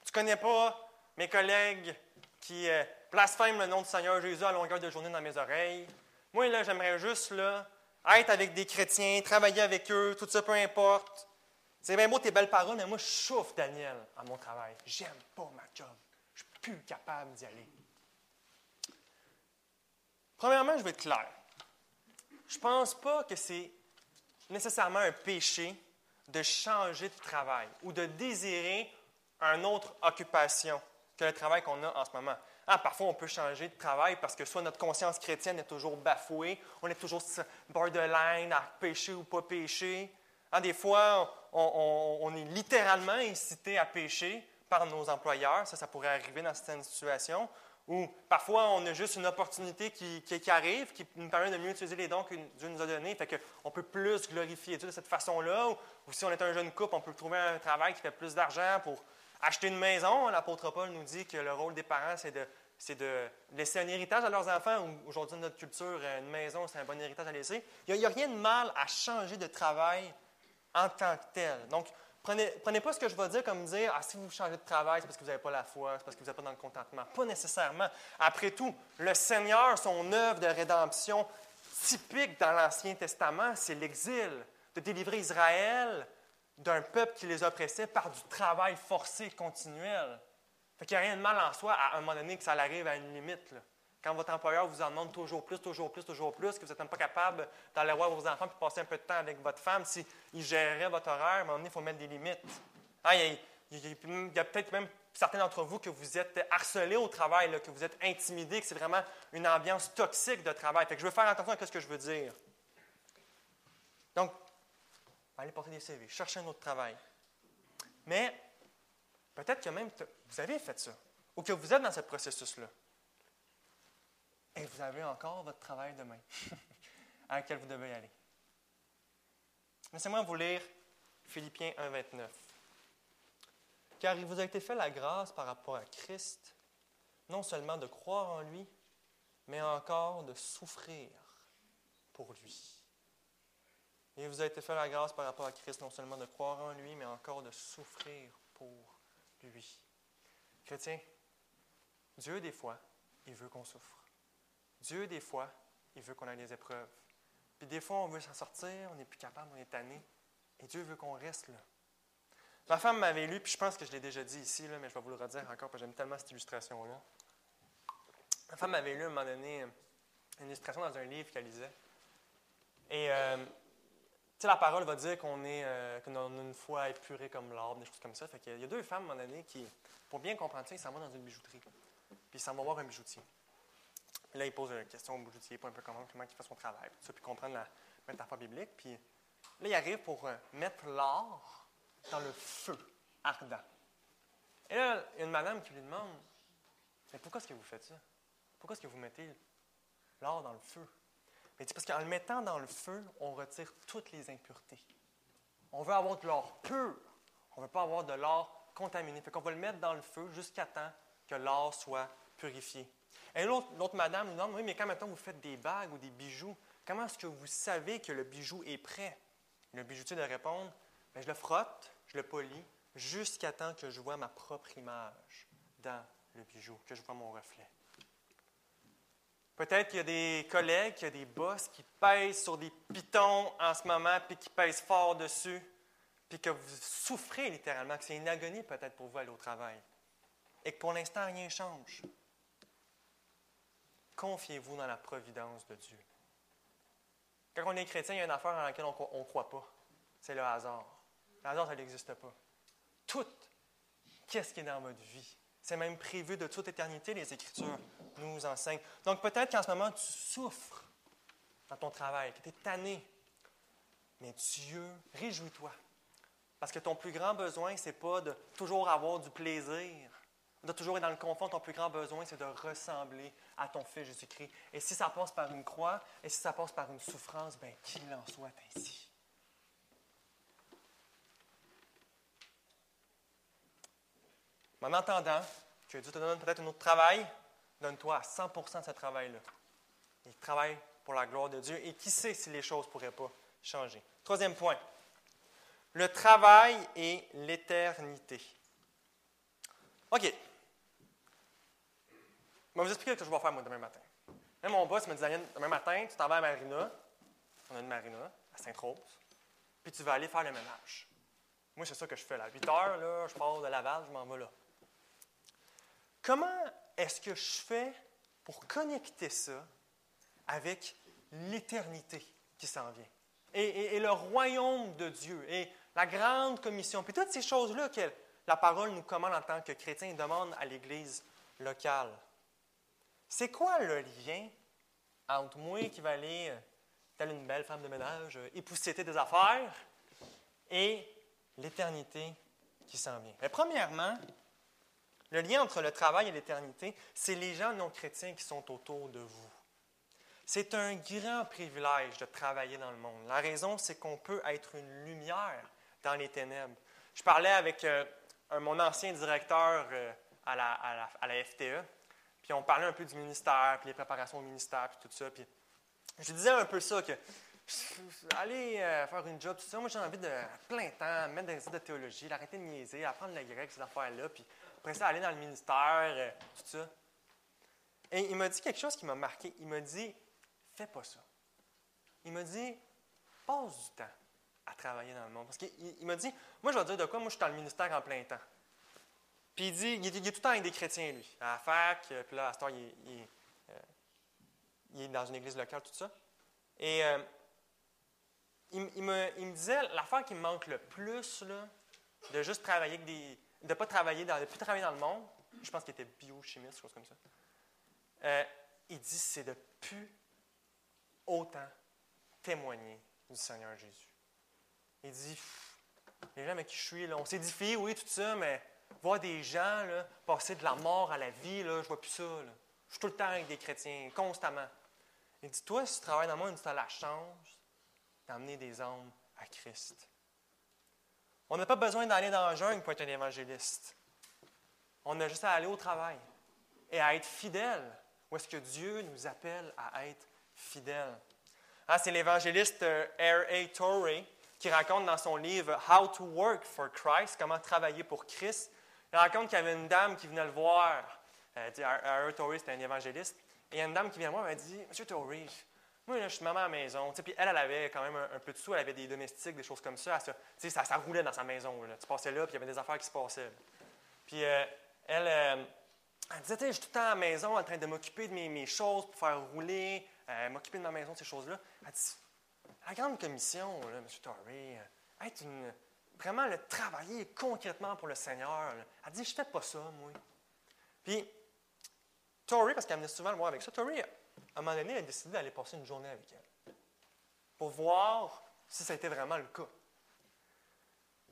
Tu connais pas mes collègues qui euh, blasphèment le nom du Seigneur Jésus à longueur de journée dans mes oreilles. Moi, là, j'aimerais juste, là, être avec des chrétiens, travailler avec eux, tout ça, peu importe. C'est bien beau tes belles paroles, mais moi, je chauffe Daniel à mon travail. J'aime pas ma job. Je suis plus capable d'y aller. Premièrement, je vais être clair. Je pense pas que c'est nécessairement un péché de changer de travail ou de désirer une autre occupation que le travail qu'on a en ce moment. Ah, parfois, on peut changer de travail parce que soit notre conscience chrétienne est toujours bafouée, on est toujours borderline à pécher ou pas pécher. Ah, des fois, on, est littéralement incité à pécher par nos employeurs. Ça, ça pourrait arriver dans certaines situations. Ou parfois, on a juste une opportunité qui, arrive, qui nous permet de mieux utiliser les dons que Dieu nous a donnés. Fait qu'on peut plus glorifier Dieu de cette façon-là. Ou, si on est un jeune couple, on peut trouver un travail qui fait plus d'argent pour acheter une maison. L'apôtre Paul nous dit que le rôle des parents, c'est de, de laisser un héritage à leurs enfants. Aujourd'hui, dans notre culture, une maison, c'est un bon héritage à laisser. Il n'y a, a, rien de mal à changer de travail en tant que tel. Donc, Prenez, prenez pas ce que je vais dire comme dire Ah, si vous changez de travail, c'est parce que vous n'avez pas la foi, c'est parce que vous n'êtes pas dans le contentement. Pas nécessairement. Après tout, le Seigneur, son œuvre de rédemption typique dans l'Ancien Testament, c'est l'exil, de délivrer Israël d'un peuple qui les oppressait par du travail forcé continuel. Fait qu'il n'y a rien de mal en soi à un moment donné que ça arrive à une limite. Là. Quand votre employeur vous en demande toujours plus, toujours plus, toujours plus, que vous n'êtes même pas capable d'aller voir vos enfants et passer un peu de temps avec votre femme, s'il gérerait votre horaire, à un moment donné, il faut mettre des limites. Ah, il y a, peut-être même certains d'entre vous que vous êtes harcelés au travail, que vous êtes intimidés, que c'est vraiment une ambiance toxique de travail. Fait que je veux faire attention à ce que je veux dire. Donc, allez porter des CV, chercher un autre travail. Mais peut-être que même vous avez fait ça, ou que vous êtes dans ce processus-là. Et vous avez encore votre travail demain à lequel vous devez aller. Laissez-moi vous lire Philippiens 1, 29. Car il vous a été fait la grâce par rapport à Christ, non seulement de croire en lui, mais encore de souffrir pour lui. Il vous a été fait la grâce par rapport à Christ, non seulement de croire en lui, mais encore de souffrir pour lui. Chrétien, Dieu, des fois, il veut qu'on souffre. Dieu, des fois, il veut qu'on ait des épreuves. Puis des fois, on veut s'en sortir, on n'est plus capable, on est tanné. Et Dieu veut qu'on reste là. Ma femme m'avait lu, puis je pense que je l'ai déjà dit ici, là, mais je vais vous le redire encore, parce que j'aime tellement cette illustration-là. Ma femme m'avait lu à un moment donné une illustration dans un livre qu'elle lisait. Et, euh, la parole va dire qu'on est, euh, qu'on a une foi épurée comme l'arbre, des choses comme ça. Fait qu'il y a deux femmes, à un moment donné, qui, pour bien comprendre ça, ils s'en vont dans une bijouterie. Puis ils s'en vont voir un bijoutier là, il pose une question au boutiquier, pas un peu comment, comment il fait son travail, tout ça, puis comprendre la métaphore biblique. Puis là, il arrive pour euh, mettre l'or dans le feu ardent. Et là, il y a une madame qui lui demande Mais pourquoi est-ce que vous faites ça? Pourquoi est-ce que vous mettez l'or dans le feu Il dit Parce qu'en le mettant dans le feu, on retire toutes les impuretés. On veut avoir de l'or pur. On ne veut pas avoir de l'or contaminé. Fait qu'on va le mettre dans le feu jusqu'à temps que l'or soit purifié. Et l'autre madame lui demande, oui, mais quand maintenant vous faites des bagues ou des bijoux, comment est-ce que vous savez que le bijou est prêt? Le bijoutier de répondre, ben, je le frotte, je le polis, jusqu'à temps que je vois ma propre image dans le bijou, que je vois mon reflet. Peut-être qu'il y a des collègues, qu'il y a des boss qui pèsent sur des pitons en ce moment, puis qui pèsent fort dessus, puis que vous souffrez littéralement, que c'est une agonie peut-être pour vous aller au travail, et que pour l'instant rien ne change. Confiez-vous dans la providence de Dieu. Quand on est chrétien, il y a une affaire dans laquelle on ne croit pas. C'est le hasard. Le hasard, ça n'existe pas. Tout, qu'est-ce qui est dans votre vie? C'est même prévu de toute éternité, les Écritures nous enseignent. Donc peut-être qu'en ce moment, tu souffres dans ton travail, que tu es tanné. Mais Dieu, réjouis-toi. Parce que ton plus grand besoin, ce n'est pas de toujours avoir du plaisir, de toujours être dans le confort. Ton plus grand besoin, c'est de ressembler à ton Fils Jésus-Christ. Et si ça passe par une croix, et si ça passe par une souffrance, bien, qu'il en soit ainsi. En attendant que Dieu te donne peut-être un autre travail, donne-toi à 100% de ce travail-là. Il travaille pour la gloire de Dieu. Et qui sait si les choses ne pourraient pas changer? Troisième point. Le travail et l'éternité. OK. Je vais vous expliquer ce que je vais faire moi demain matin. Même mon boss me dit demain matin, tu t'en vas à Marina. On a une Marina à Sainte-Rose. Puis tu vas aller faire le ménage. Moi, c'est ça que je fais là. À 8 heures, là, je pars de Laval, je m'en vais là. Comment est-ce que je fais pour connecter ça avec l'éternité qui s'en vient? Et, le royaume de Dieu, et la grande commission, puis toutes ces choses-là que la parole nous commande en tant que chrétiens et demande à l'Église locale. C'est quoi le lien entre moi qui va aller, euh, telle une belle femme de ménage, euh, épousseter des affaires, et l'éternité qui s'en vient? Mais premièrement, le lien entre le travail et l'éternité, c'est les gens non chrétiens qui sont autour de vous. C'est un grand privilège de travailler dans le monde. La raison, c'est qu'on peut être une lumière dans les ténèbres. Je parlais avec euh, mon ancien directeur euh, à, la, FTE, puis on parlait un peu du ministère, puis les préparations au ministère, puis tout ça. Puis je disais un peu ça, que aller euh, faire une job, tout ça, moi j'ai envie de plein temps, mettre des études de théologie, arrêter de niaiser, apprendre le grec, ces affaires-là, puis après ça, aller dans le ministère, euh, tout ça. Et il m'a dit quelque chose qui m'a marqué. Il m'a dit Fais pas ça. Il m'a dit Passe du temps à travailler dans le monde. Parce qu'il m'a dit Moi, je vais dire de quoi Moi, je suis dans le ministère en plein temps. Puis il dit Il, est, tout le temps avec des chrétiens, lui, à la fac, euh, puis là, à ce temps, il, euh, il, est dans une église locale, tout ça. Et il, me, il, me, disait L'affaire qui me manque le plus, là, de juste travailler avec des de ne pas travailler dans, de plus travailler dans le monde, je pense qu'il était biochimiste, chose comme ça. Euh, il dit c'est de plus autant témoigner du Seigneur Jésus. Il dit les gens avec qui je suis, là, on s'édifie, oui, tout ça, mais voir des gens là, passer de la mort à la vie, là, je vois plus ça. Je suis tout le temps avec des chrétiens, constamment. Il dit Toi, si tu travailles dans le monde, tu as la chance d'amener des âmes à Christ. On n'a pas besoin d'aller dans la jungle pour être un évangéliste. On a juste à aller au travail et à être fidèle. Où est-ce que Dieu nous appelle à être fidèle? Ah, c'est l'évangéliste euh, R.A. Torrey qui raconte dans son livre How to Work for Christ, comment travailler pour Christ. Il raconte qu'il y avait une dame qui venait le voir. Euh, R.A. Torrey, c'était un évangéliste. Et il y a une dame qui vient voir et elle dit Monsieur Torrey, moi, je suis maman à la maison. Puis elle, elle avait quand même un, peu de sous. Elle avait des domestiques, des choses comme ça. Ça, roulait dans sa maison. Tu passais là, puis il y avait des affaires qui se passaient. Puis euh, elle, euh, elle disait, je suis tout le temps à la maison en train de m'occuper de mes, choses pour faire rouler, euh, m'occuper de ma maison, ces choses-là. Elle dit, la grande commission, là, M. Torrey, être une, vraiment le travailler concrètement pour le Seigneur. Elle dit, je fais pas ça, moi. Puis, Torrey, parce qu'elle venait souvent le voir avec ça, Torrey, à un moment donné, elle a décidé d'aller passer une journée avec elle pour voir si ça était vraiment le cas.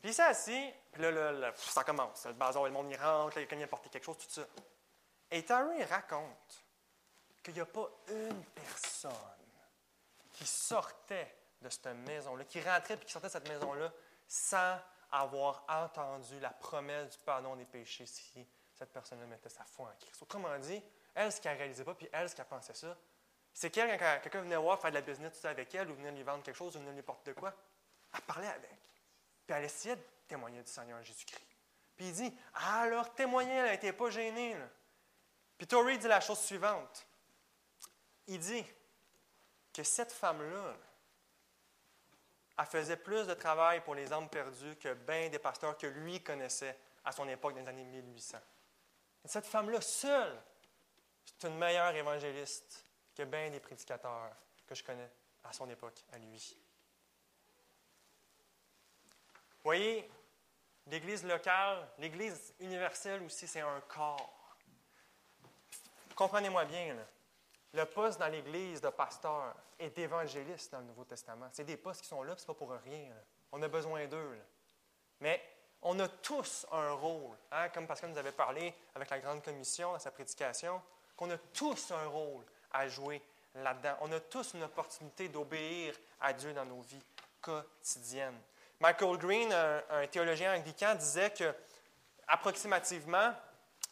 Puis il s'est assis, puis là, ça commence. Le bazar, le monde y rentre, quelqu'un vient porter quelque chose, tout ça. Et Terry raconte qu'il n'y a pas une personne qui sortait de cette maison-là, qui rentrait et qui sortait de cette maison-là sans avoir entendu la promesse du pardon des péchés si cette personne-là mettait sa foi en Christ. Autrement dit, elle, ce qu'elle réalisait pas, puis elle, ce qu'elle pensait ça, c'est qu'elle, quand quelqu'un venait voir faire de la business avec elle, ou venait lui vendre quelque chose, ou venait lui porter de quoi, elle parlait avec. Puis elle essayait de témoigner du Seigneur Jésus-Christ. Puis il dit Ah, alors témoigner, elle n'était pas gênée. Puis Tori dit la chose suivante Il dit que cette femme-là, elle faisait plus de travail pour les âmes perdues que bien des pasteurs que lui connaissait à son époque dans les années 1800. Et cette femme-là, seule, c'est une meilleure évangéliste que bien des prédicateurs que je connais à son époque, à lui. Voyez, l'Église locale, l'Église universelle aussi, c'est un corps. Comprenez-moi bien, le poste dans l'Église de pasteur et d'évangéliste dans le Nouveau Testament. C'est des postes qui sont là, ce n'est pas pour rien. On a besoin d'eux. Mais on a tous un rôle, hein, comme Pascal nous avait parlé avec la Grande Commission dans sa prédication, qu'on a tous un rôle à jouer là-dedans. On a tous une opportunité d'obéir à Dieu dans nos vies quotidiennes. Michael Green, un, théologien anglican, disait que approximativement,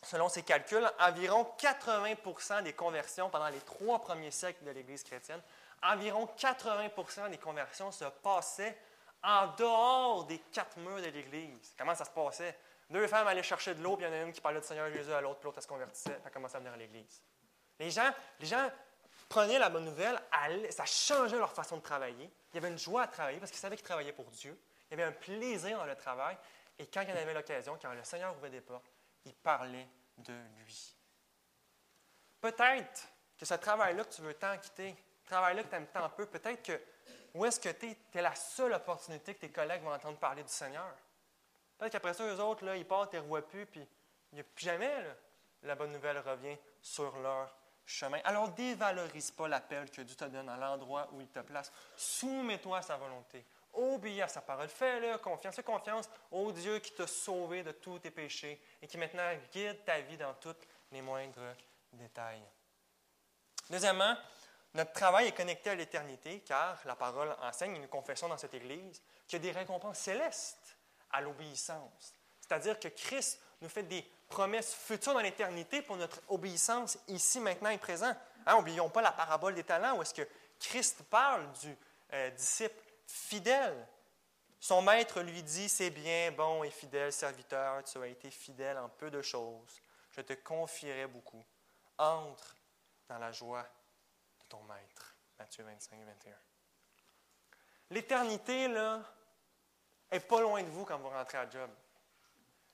selon ses calculs, environ 80% des conversions pendant les trois premiers siècles de l'Église chrétienne, environ 80 des conversions se passaient en dehors des quatre murs de l'Église. Comment ça se passait? Deux femmes allaient chercher de l'eau, puis il y en a une qui parlait du Seigneur Jésus à l'autre, puis l'autre se convertissait, puis elle commençait à venir à l'Église. Les gens, les gens prenaient la bonne nouvelle, ça changeait leur façon de travailler. Il y avait une joie à travailler parce qu'ils savaient qu'ils travaillaient pour Dieu. Il y avait un plaisir dans le travail. Et quand il y en avait l'occasion, quand le Seigneur ouvrait des portes, il parlait de lui. Peut-être que ce travail-là que tu veux tant quitter, ce travail-là que tu aimes tant peu, peut-être que où est-ce que tu es, la seule opportunité que tes collègues vont entendre parler du Seigneur. Peut-être qu'après ça, eux autres, là, ils partent, ils ne revoient plus, puis il plus jamais la bonne nouvelle revient sur leur chemin. Alors, dévalorise pas l'appel que Dieu te donne à l'endroit où il te place. Soumets-toi à sa volonté. Obéis à sa parole. Fais-le confiance. Fais confiance au Dieu qui t'a sauvé de tous tes péchés et qui maintenant guide ta vie dans tous les moindres détails. Deuxièmement, notre travail est connecté à l'éternité car la parole enseigne, une confession dans cette Église, qu'il y a des récompenses célestes à l'obéissance. C'est-à-dire que Christ nous fait des promesses futures dans l'éternité pour notre obéissance ici, maintenant et présent. Hein, pas la parabole des talents où est-ce que Christ parle du euh, disciple fidèle. Son maître lui dit, c'est bien, bon et fidèle serviteur, tu as été fidèle en peu de choses, je te confierai beaucoup. Entre dans la joie de ton maître. Matthieu 25, 21. L'éternité, là, est pas loin de vous quand vous rentrez à job.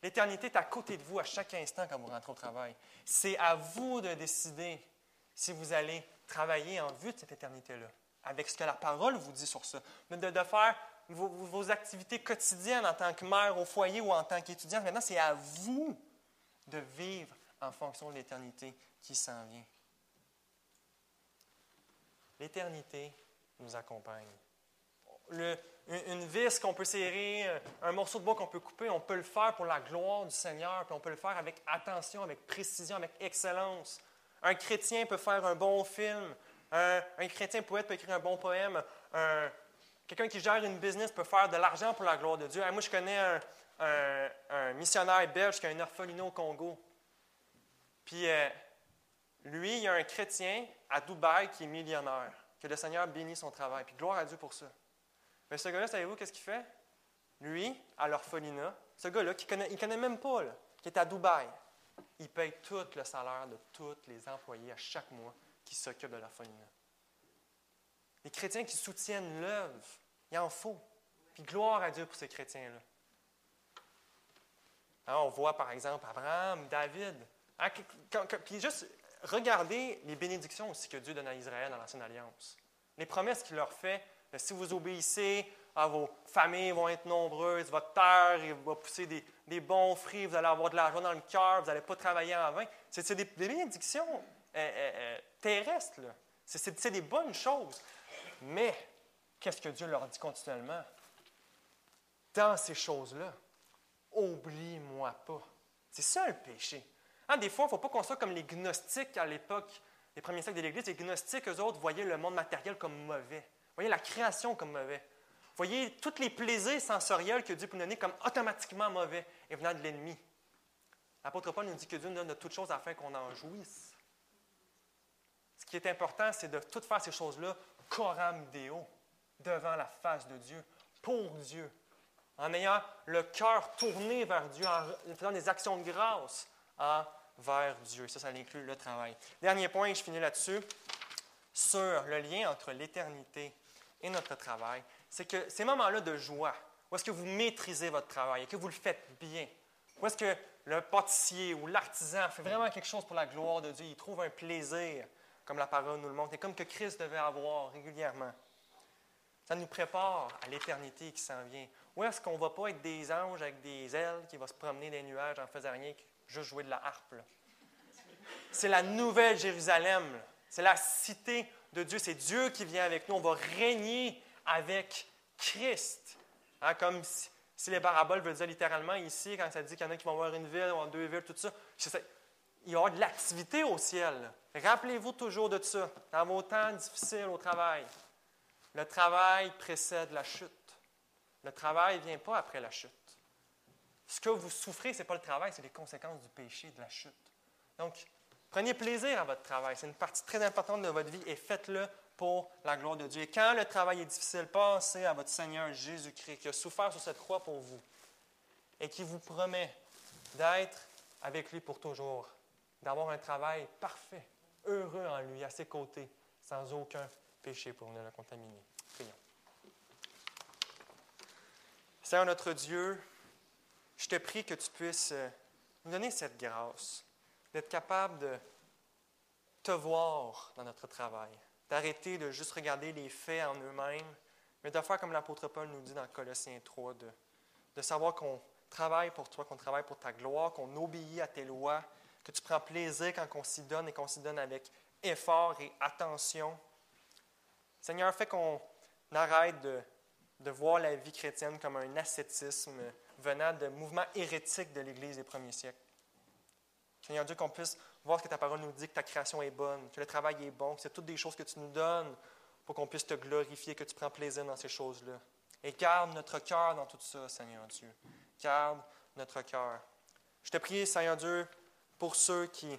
L'éternité est à côté de vous à chaque instant quand vous rentrez au travail. C'est à vous de décider si vous allez travailler en vue de cette éternité-là, avec ce que la parole vous dit sur ça, de, de faire vos, vos, activités quotidiennes en tant que mère au foyer ou en tant qu'étudiante. Maintenant, c'est à vous de vivre en fonction de l'éternité qui s'en vient. L'éternité nous accompagne une, vis qu'on peut serrer, euh, un morceau de bois qu'on peut couper, on peut le faire pour la gloire du Seigneur, puis on peut le faire avec attention, avec précision, avec excellence. Un chrétien peut faire un bon film, un, chrétien poète peut écrire un bon poème, quelqu'un qui gère une business peut faire de l'argent pour la gloire de Dieu. moi, je connais un, missionnaire belge qui a un orphelinat au Congo. Puis, euh, lui, il y a un chrétien à Dubaï qui est millionnaire, que le Seigneur bénit son travail. Puis, gloire à Dieu pour ça. Mais ce gars-là, savez-vous qu'est-ce qu'il fait? Lui, à l'orphelinat, ce gars-là, qui connaît, il connaît même pas, qui est à Dubaï, il paye tout le salaire de tous les employés à chaque mois qui s'occupent de l'orphelinat. Les chrétiens qui soutiennent l'œuvre, il en faut. Puis gloire à Dieu pour ces chrétiens-là. Hein, on voit par exemple Abraham, David. Hein, puis juste regardez les bénédictions aussi que Dieu donne à Israël dans l'Ancienne Alliance. Les promesses qu'il leur fait si vous obéissez, à vos familles vont être nombreuses, votre terre va pousser des, bons fruits, vous allez avoir de l'argent dans le cœur, vous n'allez pas travailler en vain. C'est des, bénédictions euh, euh, euh, terrestres. C'est des bonnes choses. Mais qu'est-ce que Dieu leur dit continuellement? Dans ces choses-là, oublie-moi pas. C'est ça le péché. Hein, des fois, il ne faut pas qu'on soit comme les gnostiques à l'époque, les premiers siècles de l'Église. Les gnostiques, eux autres, voyaient le monde matériel comme mauvais. Voyez la création comme mauvais. Voyez tous les plaisirs sensoriels que Dieu peut donner comme automatiquement mauvais et venant de l'ennemi. L'apôtre Paul nous dit que Dieu nous donne de toutes choses afin qu'on en jouisse. Ce qui est important, c'est de tout faire ces choses-là coram deo, devant la face de Dieu, pour Dieu, en ayant le cœur tourné vers Dieu, en faisant des actions de grâce envers Dieu. Ça, ça inclut le travail. Dernier point, je finis là-dessus, sur le lien entre l'éternité et notre travail, c'est que ces moments-là de joie, où est-ce que vous maîtrisez votre travail et que vous le faites bien, où est-ce que le pâtissier ou l'artisan fait vraiment quelque chose pour la gloire de Dieu, il trouve un plaisir, comme la parole nous le montre, et comme que Christ devait avoir régulièrement. Ça nous prépare à l'éternité qui s'en vient. Où est-ce qu'on ne va pas être des anges avec des ailes qui vont se promener les nuages en faisant rien que juste jouer de la harpe? C'est la nouvelle Jérusalem C'est la cité Dieu. C'est Dieu qui vient avec nous. On va régner avec Christ. Hein, comme si, les paraboles veulent dire littéralement ici, quand ça dit qu'il y en a qui vont voir une ville, ou deux villes, tout ça, il y aura de l'activité au ciel. Rappelez-vous toujours de ça, dans vos temps difficiles au travail. Le travail précède la chute. Le travail ne vient pas après la chute. Ce que vous souffrez, ce n'est pas le travail, c'est les conséquences du péché, de la chute. Donc, prenez plaisir à votre travail. C'est une partie très importante de votre vie et faites-le pour la gloire de Dieu. Et quand le travail est difficile, pensez à votre Seigneur Jésus-Christ qui a souffert sur cette croix pour vous et qui vous promet d'être avec lui pour toujours, d'avoir un travail parfait, heureux en lui, à ses côtés, sans aucun péché pour ne le contaminer. Prions. Seigneur notre Dieu, je te prie que tu puisses euh, nous donner cette grâce, d'être capable de te voir dans notre travail, d'arrêter de juste regarder les faits en eux-mêmes, mais de faire comme l'apôtre Paul nous dit dans Colossiens 3, de, de savoir qu'on travaille pour toi, qu'on travaille pour ta gloire, qu'on obéit à tes lois, que tu prends plaisir quand on s'y donne et qu'on s'y donne avec effort et attention. Seigneur, fais qu'on arrête de, de voir la vie chrétienne comme un ascétisme venant de mouvements hérétiques de l'Église des premiers siècles. Seigneur Dieu, qu'on puisse voir que ta parole nous dit que ta création est bonne, que le travail est bon, que c'est toutes des choses que tu nous donnes pour qu'on puisse te glorifier, que tu prends plaisir dans ces choses-là. Et garde notre cœur dans tout ça, Seigneur Dieu. Garde notre cœur. Je te prie, Seigneur Dieu, pour ceux qui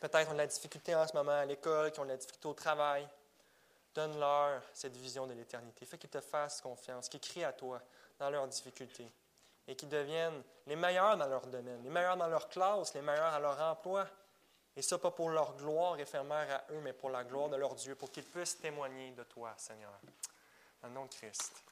peut-être ont de la difficulté en ce moment à l'école, qui ont de la difficulté au travail. Donne-leur cette vision de l'éternité. Fais qu'ils te fassent confiance, qu'ils crient à toi dans leurs difficultés et qu'ils deviennent les meilleurs dans leur domaine, les meilleurs dans leur classe, les meilleurs à leur emploi. Et ça, pas pour leur gloire éphémère à eux, mais pour la gloire de leur Dieu, pour qu'ils puissent témoigner de toi, Seigneur. Dans le nom de Christ.